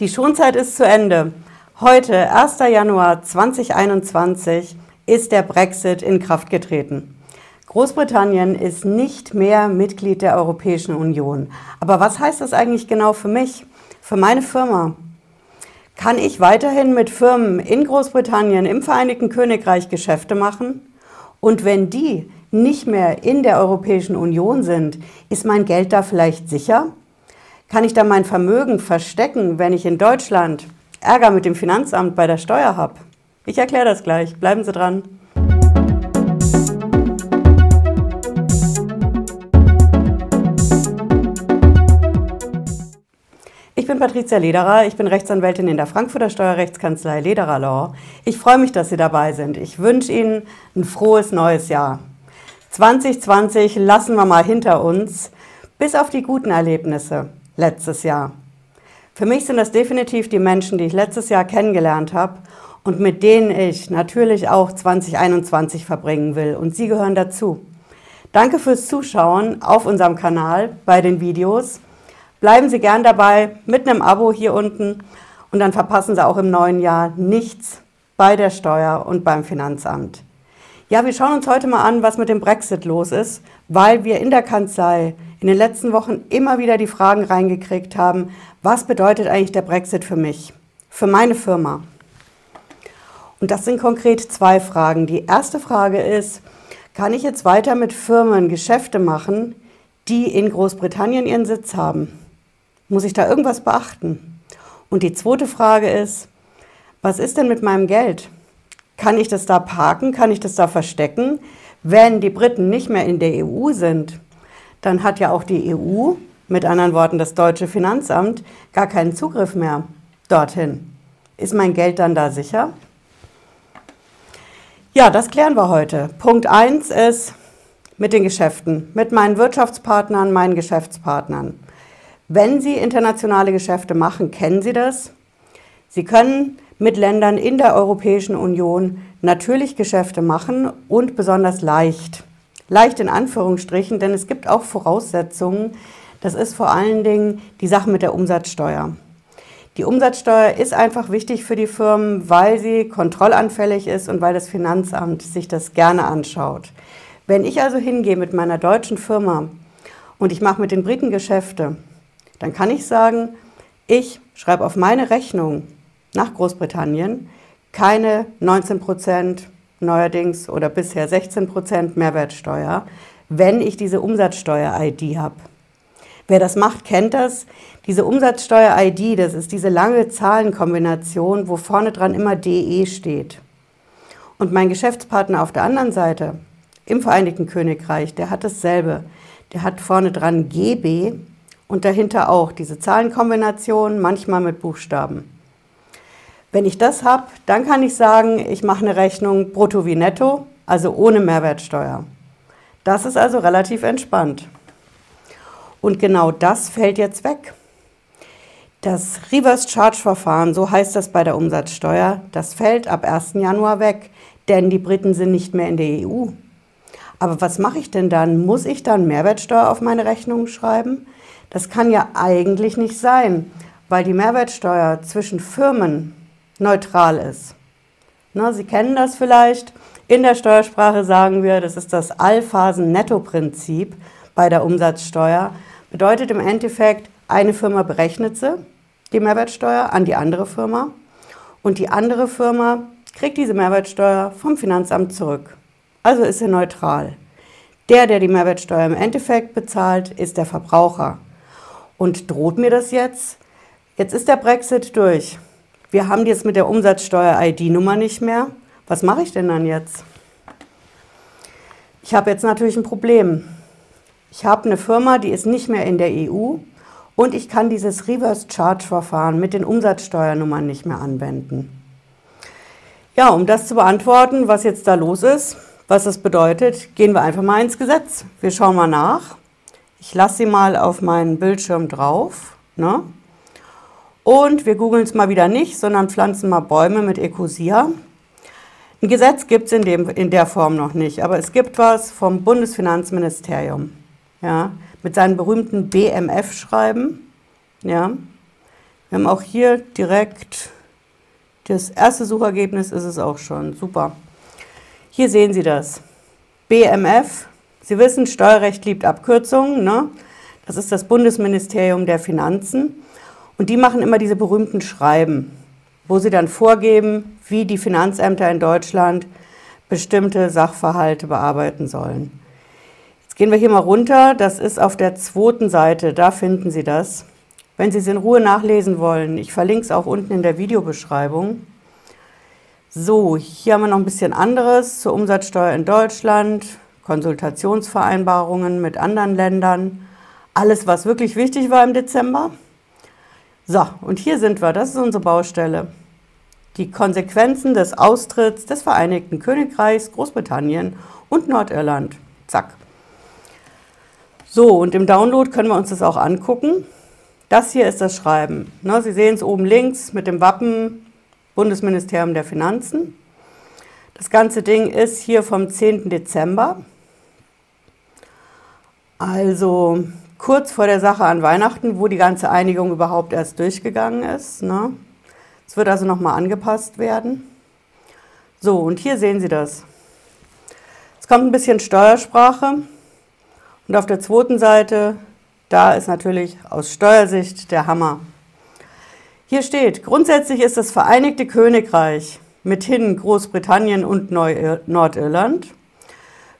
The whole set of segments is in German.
Die Schonzeit ist zu Ende. Heute, 1. Januar 2021, ist der Brexit in Kraft getreten. Großbritannien ist nicht mehr Mitglied der Europäischen Union. Aber was heißt das eigentlich genau für mich, für meine Firma? Kann ich weiterhin mit Firmen in Großbritannien, im Vereinigten Königreich Geschäfte machen? Und wenn die nicht mehr in der Europäischen Union sind, ist mein Geld da vielleicht sicher? Kann ich da mein Vermögen verstecken, wenn ich in Deutschland Ärger mit dem Finanzamt bei der Steuer habe? Ich erkläre das gleich. Bleiben Sie dran. Ich bin Patricia Lederer, ich bin Rechtsanwältin in der Frankfurter Steuerrechtskanzlei Lederer Law. Ich freue mich, dass Sie dabei sind. Ich wünsche Ihnen ein frohes neues Jahr. 2020 lassen wir mal hinter uns, bis auf die guten Erlebnisse letztes Jahr. Für mich sind das definitiv die Menschen, die ich letztes Jahr kennengelernt habe und mit denen ich natürlich auch 2021 verbringen will. Und Sie gehören dazu. Danke fürs Zuschauen auf unserem Kanal bei den Videos. Bleiben Sie gern dabei mit einem Abo hier unten und dann verpassen Sie auch im neuen Jahr nichts bei der Steuer und beim Finanzamt. Ja, wir schauen uns heute mal an, was mit dem Brexit los ist, weil wir in der Kanzlei in den letzten Wochen immer wieder die Fragen reingekriegt haben, was bedeutet eigentlich der Brexit für mich, für meine Firma? Und das sind konkret zwei Fragen. Die erste Frage ist, kann ich jetzt weiter mit Firmen Geschäfte machen, die in Großbritannien ihren Sitz haben? Muss ich da irgendwas beachten? Und die zweite Frage ist, was ist denn mit meinem Geld? Kann ich das da parken? Kann ich das da verstecken? Wenn die Briten nicht mehr in der EU sind, dann hat ja auch die EU, mit anderen Worten das deutsche Finanzamt, gar keinen Zugriff mehr dorthin. Ist mein Geld dann da sicher? Ja, das klären wir heute. Punkt 1 ist mit den Geschäften, mit meinen Wirtschaftspartnern, meinen Geschäftspartnern. Wenn Sie internationale Geschäfte machen, kennen Sie das. Sie können mit Ländern in der Europäischen Union natürlich Geschäfte machen und besonders leicht leicht in Anführungsstrichen, denn es gibt auch Voraussetzungen. Das ist vor allen Dingen die Sache mit der Umsatzsteuer. Die Umsatzsteuer ist einfach wichtig für die Firmen, weil sie kontrollanfällig ist und weil das Finanzamt sich das gerne anschaut. Wenn ich also hingehe mit meiner deutschen Firma und ich mache mit den Briten Geschäfte, dann kann ich sagen, ich schreibe auf meine Rechnung nach Großbritannien keine 19 Prozent, neuerdings oder bisher 16 Prozent Mehrwertsteuer, wenn ich diese Umsatzsteuer-ID habe. Wer das macht, kennt das. Diese Umsatzsteuer-ID, das ist diese lange Zahlenkombination, wo vorne dran immer DE steht. Und mein Geschäftspartner auf der anderen Seite, im Vereinigten Königreich, der hat dasselbe. Der hat vorne dran GB und dahinter auch diese Zahlenkombination, manchmal mit Buchstaben. Wenn ich das habe, dann kann ich sagen, ich mache eine Rechnung brutto wie netto, also ohne Mehrwertsteuer. Das ist also relativ entspannt. Und genau das fällt jetzt weg. Das Reverse Charge Verfahren, so heißt das bei der Umsatzsteuer, das fällt ab 1. Januar weg, denn die Briten sind nicht mehr in der EU. Aber was mache ich denn dann? Muss ich dann Mehrwertsteuer auf meine Rechnung schreiben? Das kann ja eigentlich nicht sein, weil die Mehrwertsteuer zwischen Firmen neutral ist. Na, Sie kennen das vielleicht. In der Steuersprache sagen wir, das ist das Allphasen-Netto-Prinzip bei der Umsatzsteuer. Bedeutet im Endeffekt, eine Firma berechnet sie, die Mehrwertsteuer, an die andere Firma. Und die andere Firma kriegt diese Mehrwertsteuer vom Finanzamt zurück. Also ist sie neutral. Der, der die Mehrwertsteuer im Endeffekt bezahlt, ist der Verbraucher. Und droht mir das jetzt? Jetzt ist der Brexit durch. Wir haben jetzt mit der Umsatzsteuer-ID-Nummer nicht mehr. Was mache ich denn dann jetzt? Ich habe jetzt natürlich ein Problem. Ich habe eine Firma, die ist nicht mehr in der EU und ich kann dieses Reverse Charge Verfahren mit den Umsatzsteuernummern nicht mehr anwenden. Ja, um das zu beantworten, was jetzt da los ist, was das bedeutet, gehen wir einfach mal ins Gesetz. Wir schauen mal nach. Ich lasse sie mal auf meinen Bildschirm drauf. Ne? Und wir googeln es mal wieder nicht, sondern pflanzen mal Bäume mit Ecosia. Ein Gesetz gibt es in, in der Form noch nicht, aber es gibt was vom Bundesfinanzministerium. Ja, mit seinen berühmten BMF-Schreiben. Ja. Wir haben auch hier direkt das erste Suchergebnis ist es auch schon. Super. Hier sehen Sie das. BMF. Sie wissen, Steuerrecht liebt Abkürzungen. Ne? Das ist das Bundesministerium der Finanzen. Und die machen immer diese berühmten Schreiben, wo sie dann vorgeben, wie die Finanzämter in Deutschland bestimmte Sachverhalte bearbeiten sollen. Jetzt gehen wir hier mal runter. Das ist auf der zweiten Seite. Da finden Sie das. Wenn Sie es in Ruhe nachlesen wollen, ich verlinke es auch unten in der Videobeschreibung. So, hier haben wir noch ein bisschen anderes zur Umsatzsteuer in Deutschland, Konsultationsvereinbarungen mit anderen Ländern, alles, was wirklich wichtig war im Dezember. So, und hier sind wir, das ist unsere Baustelle. Die Konsequenzen des Austritts des Vereinigten Königreichs, Großbritannien und Nordirland. Zack. So, und im Download können wir uns das auch angucken. Das hier ist das Schreiben. Ne, Sie sehen es oben links mit dem Wappen Bundesministerium der Finanzen. Das ganze Ding ist hier vom 10. Dezember. Also kurz vor der Sache an Weihnachten, wo die ganze Einigung überhaupt erst durchgegangen ist. Ne? Es wird also nochmal angepasst werden. So, und hier sehen Sie das. Es kommt ein bisschen Steuersprache. Und auf der zweiten Seite, da ist natürlich aus Steuersicht der Hammer. Hier steht, grundsätzlich ist das Vereinigte Königreich mithin Großbritannien und Nordirland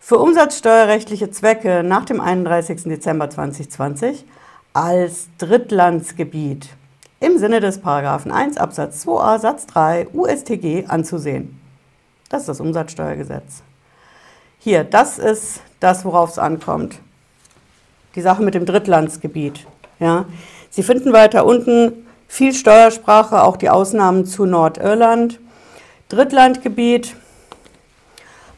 für umsatzsteuerrechtliche Zwecke nach dem 31. Dezember 2020 als Drittlandsgebiet im Sinne des Paragraphen 1 Absatz 2a Satz 3 USTG anzusehen. Das ist das Umsatzsteuergesetz. Hier, das ist das, worauf es ankommt. Die Sache mit dem Drittlandsgebiet. Ja. Sie finden weiter unten viel Steuersprache, auch die Ausnahmen zu Nordirland. Drittlandgebiet,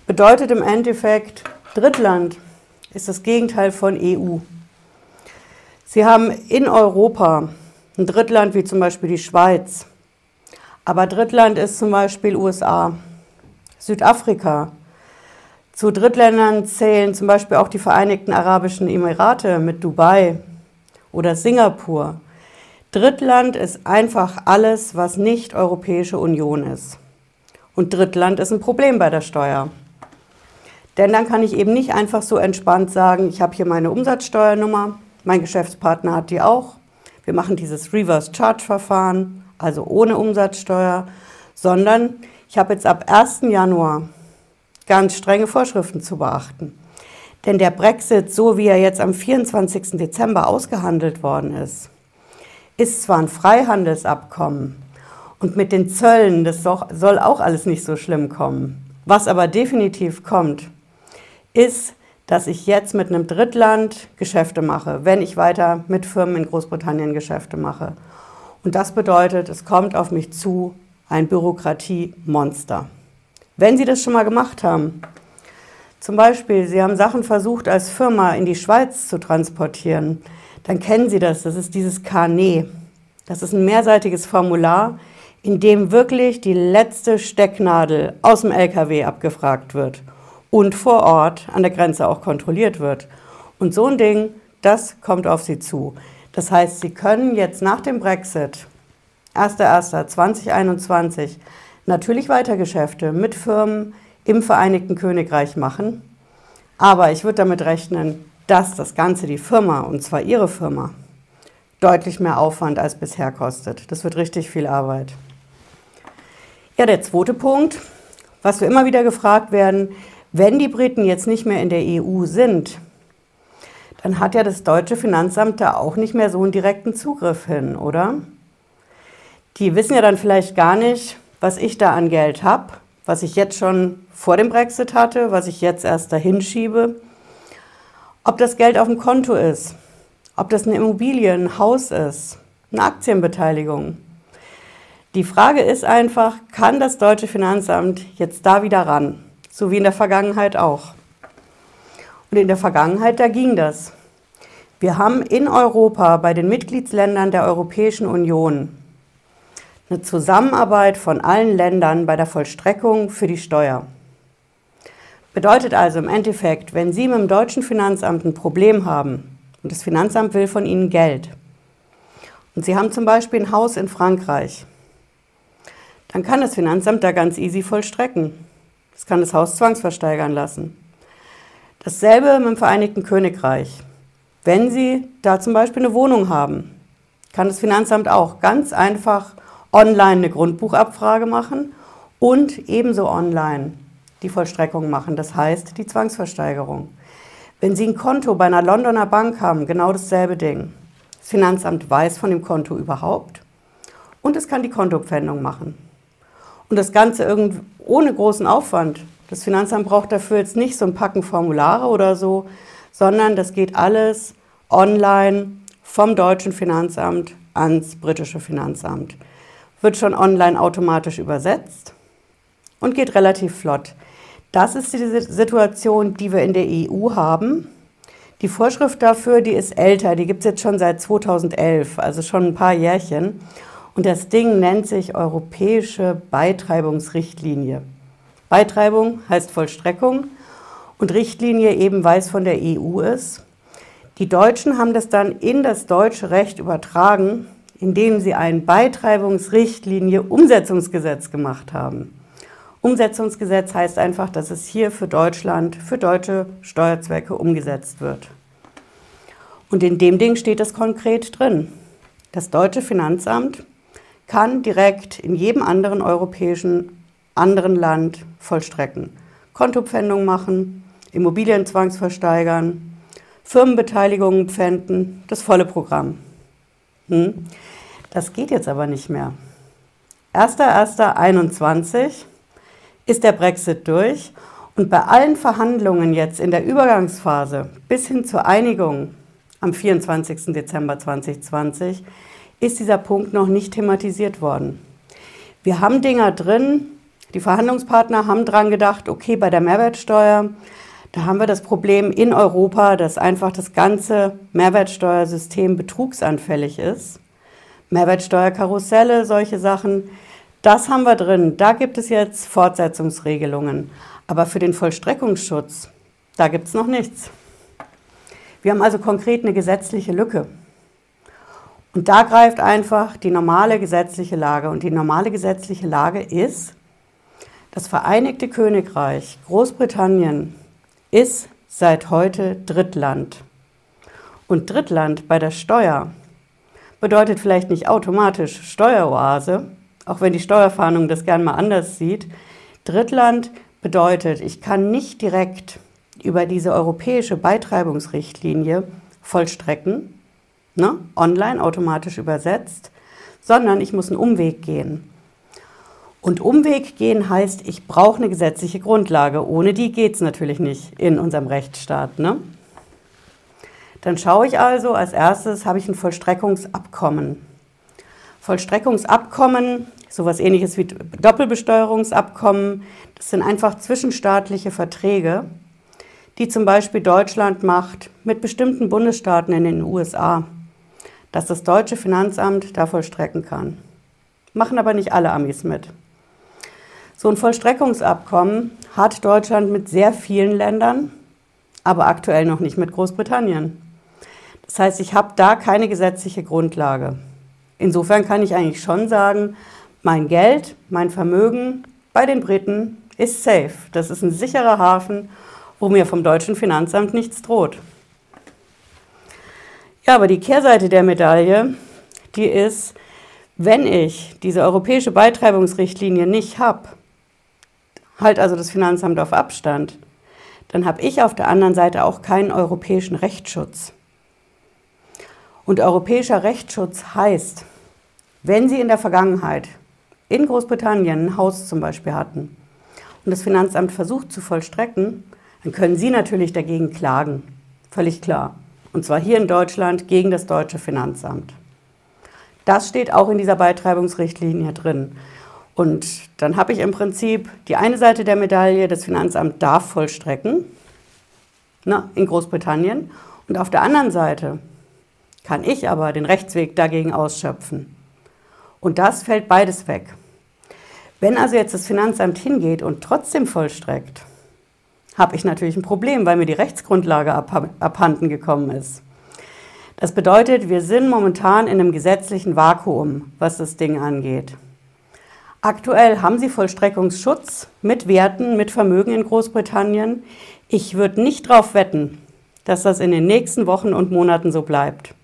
bedeutet im Endeffekt, Drittland ist das Gegenteil von EU. Sie haben in Europa ein Drittland wie zum Beispiel die Schweiz, aber Drittland ist zum Beispiel USA, Südafrika. Zu Drittländern zählen zum Beispiel auch die Vereinigten Arabischen Emirate mit Dubai oder Singapur. Drittland ist einfach alles, was nicht Europäische Union ist. Und Drittland ist ein Problem bei der Steuer. Denn dann kann ich eben nicht einfach so entspannt sagen, ich habe hier meine Umsatzsteuernummer, mein Geschäftspartner hat die auch. Wir machen dieses Reverse Charge Verfahren, also ohne Umsatzsteuer, sondern ich habe jetzt ab 1. Januar ganz strenge Vorschriften zu beachten. Denn der Brexit, so wie er jetzt am 24. Dezember ausgehandelt worden ist, ist zwar ein Freihandelsabkommen und mit den Zöllen, das soll auch alles nicht so schlimm kommen. Was aber definitiv kommt, ist, dass ich jetzt mit einem Drittland Geschäfte mache, wenn ich weiter mit Firmen in Großbritannien Geschäfte mache. Und das bedeutet, es kommt auf mich zu ein Bürokratiemonster. Wenn Sie das schon mal gemacht haben, zum Beispiel, Sie haben Sachen versucht, als Firma in die Schweiz zu transportieren, dann kennen Sie das. Das ist dieses Carnet. Das ist ein mehrseitiges Formular, in dem wirklich die letzte Stecknadel aus dem LKW abgefragt wird und vor Ort an der Grenze auch kontrolliert wird. Und so ein Ding, das kommt auf Sie zu. Das heißt, Sie können jetzt nach dem Brexit, 1.1.2021, natürlich Weitergeschäfte mit Firmen im Vereinigten Königreich machen. Aber ich würde damit rechnen, dass das Ganze die Firma, und zwar Ihre Firma, deutlich mehr Aufwand als bisher kostet. Das wird richtig viel Arbeit. Ja, der zweite Punkt, was wir immer wieder gefragt werden, wenn die Briten jetzt nicht mehr in der EU sind, dann hat ja das deutsche Finanzamt da auch nicht mehr so einen direkten Zugriff hin, oder? Die wissen ja dann vielleicht gar nicht, was ich da an Geld habe, was ich jetzt schon vor dem Brexit hatte, was ich jetzt erst dahin schiebe ob das Geld auf dem Konto ist, ob das eine Immobilie, ein Haus ist, eine Aktienbeteiligung. Die Frage ist einfach, kann das deutsche Finanzamt jetzt da wieder ran? So wie in der Vergangenheit auch. Und in der Vergangenheit, da ging das. Wir haben in Europa bei den Mitgliedsländern der Europäischen Union eine Zusammenarbeit von allen Ländern bei der Vollstreckung für die Steuer. Bedeutet also im Endeffekt, wenn Sie mit dem deutschen Finanzamt ein Problem haben und das Finanzamt will von Ihnen Geld und Sie haben zum Beispiel ein Haus in Frankreich, dann kann das Finanzamt da ganz easy vollstrecken. Es kann das Haus zwangsversteigern lassen. Dasselbe mit dem Vereinigten Königreich. Wenn Sie da zum Beispiel eine Wohnung haben, kann das Finanzamt auch ganz einfach online eine Grundbuchabfrage machen und ebenso online die Vollstreckung machen, das heißt die Zwangsversteigerung. Wenn Sie ein Konto bei einer Londoner Bank haben, genau dasselbe Ding. Das Finanzamt weiß von dem Konto überhaupt und es kann die Kontopfändung machen. Und das Ganze irgend ohne großen Aufwand. Das Finanzamt braucht dafür jetzt nicht so ein Packen Formulare oder so, sondern das geht alles online vom deutschen Finanzamt ans britische Finanzamt. Wird schon online automatisch übersetzt und geht relativ flott. Das ist die Situation, die wir in der EU haben. Die Vorschrift dafür, die ist älter, die gibt es jetzt schon seit 2011, also schon ein paar Jährchen. Und das Ding nennt sich Europäische Beitreibungsrichtlinie. Beitreibung heißt Vollstreckung und Richtlinie eben, weil es von der EU ist. Die Deutschen haben das dann in das deutsche Recht übertragen, indem sie ein Beitreibungsrichtlinie-Umsetzungsgesetz gemacht haben. Umsetzungsgesetz heißt einfach, dass es hier für Deutschland, für deutsche Steuerzwecke umgesetzt wird. Und in dem Ding steht es konkret drin. Das deutsche Finanzamt kann direkt in jedem anderen europäischen anderen Land vollstrecken. Kontopfändung machen, Immobilien zwangsversteigern, Firmenbeteiligungen pfänden, das volle Programm. Hm? Das geht jetzt aber nicht mehr. 1.1.21 ist der Brexit durch und bei allen Verhandlungen jetzt in der Übergangsphase bis hin zur Einigung am 24. Dezember 2020 ist dieser Punkt noch nicht thematisiert worden. Wir haben Dinger drin, die Verhandlungspartner haben dran gedacht, okay, bei der Mehrwertsteuer, da haben wir das Problem in Europa, dass einfach das ganze Mehrwertsteuersystem betrugsanfällig ist. Mehrwertsteuerkarusselle, solche Sachen. Das haben wir drin. Da gibt es jetzt Fortsetzungsregelungen. Aber für den Vollstreckungsschutz, da gibt es noch nichts. Wir haben also konkret eine gesetzliche Lücke. Und da greift einfach die normale gesetzliche Lage. Und die normale gesetzliche Lage ist, das Vereinigte Königreich, Großbritannien, ist seit heute Drittland. Und Drittland bei der Steuer bedeutet vielleicht nicht automatisch Steueroase, auch wenn die Steuerfahndung das gern mal anders sieht. Drittland bedeutet, ich kann nicht direkt über diese europäische Beitreibungsrichtlinie vollstrecken, ne, online automatisch übersetzt, sondern ich muss einen Umweg gehen. Und Umweg gehen heißt, ich brauche eine gesetzliche Grundlage. Ohne die geht es natürlich nicht in unserem Rechtsstaat. Ne? Dann schaue ich also, als erstes habe ich ein Vollstreckungsabkommen. Vollstreckungsabkommen, sowas ähnliches wie Doppelbesteuerungsabkommen, das sind einfach zwischenstaatliche Verträge, die zum Beispiel Deutschland macht mit bestimmten Bundesstaaten in den USA, dass das deutsche Finanzamt da vollstrecken kann. Machen aber nicht alle Amis mit. So ein Vollstreckungsabkommen hat Deutschland mit sehr vielen Ländern, aber aktuell noch nicht mit Großbritannien. Das heißt, ich habe da keine gesetzliche Grundlage. Insofern kann ich eigentlich schon sagen, mein Geld, mein Vermögen bei den Briten ist safe. Das ist ein sicherer Hafen, wo mir vom deutschen Finanzamt nichts droht. Ja, aber die Kehrseite der Medaille, die ist, wenn ich diese europäische Beitreibungsrichtlinie nicht habe, halt also das Finanzamt auf Abstand, dann habe ich auf der anderen Seite auch keinen europäischen Rechtsschutz. Und europäischer Rechtsschutz heißt, wenn Sie in der Vergangenheit in Großbritannien ein Haus zum Beispiel hatten und das Finanzamt versucht zu vollstrecken, dann können Sie natürlich dagegen klagen. Völlig klar. Und zwar hier in Deutschland gegen das deutsche Finanzamt. Das steht auch in dieser Beitreibungsrichtlinie drin. Und dann habe ich im Prinzip die eine Seite der Medaille, das Finanzamt darf vollstrecken na, in Großbritannien. Und auf der anderen Seite kann ich aber den Rechtsweg dagegen ausschöpfen. Und das fällt beides weg. Wenn also jetzt das Finanzamt hingeht und trotzdem vollstreckt, habe ich natürlich ein Problem, weil mir die Rechtsgrundlage abhanden gekommen ist. Das bedeutet, wir sind momentan in einem gesetzlichen Vakuum, was das Ding angeht. Aktuell haben sie Vollstreckungsschutz mit Werten, mit Vermögen in Großbritannien. Ich würde nicht darauf wetten, dass das in den nächsten Wochen und Monaten so bleibt.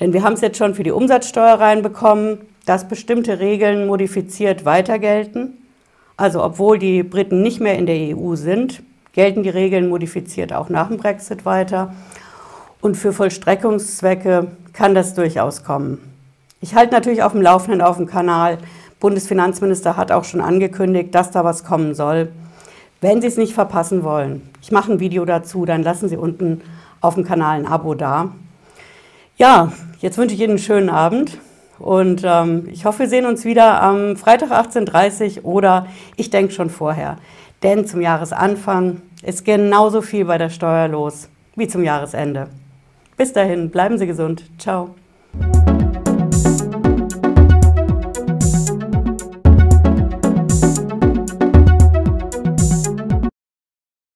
Denn wir haben es jetzt schon für die Umsatzsteuer reinbekommen, dass bestimmte Regeln modifiziert weiter gelten. Also obwohl die Briten nicht mehr in der EU sind, gelten die Regeln modifiziert auch nach dem Brexit weiter. Und für Vollstreckungszwecke kann das durchaus kommen. Ich halte natürlich auf dem Laufenden auf dem Kanal, Bundesfinanzminister hat auch schon angekündigt, dass da was kommen soll. Wenn Sie es nicht verpassen wollen, ich mache ein Video dazu, dann lassen Sie unten auf dem Kanal ein Abo da. Ja, jetzt wünsche ich Ihnen einen schönen Abend und ähm, ich hoffe, wir sehen uns wieder am Freitag 18.30 Uhr oder ich denke schon vorher. Denn zum Jahresanfang ist genauso viel bei der Steuer los wie zum Jahresende. Bis dahin, bleiben Sie gesund. Ciao.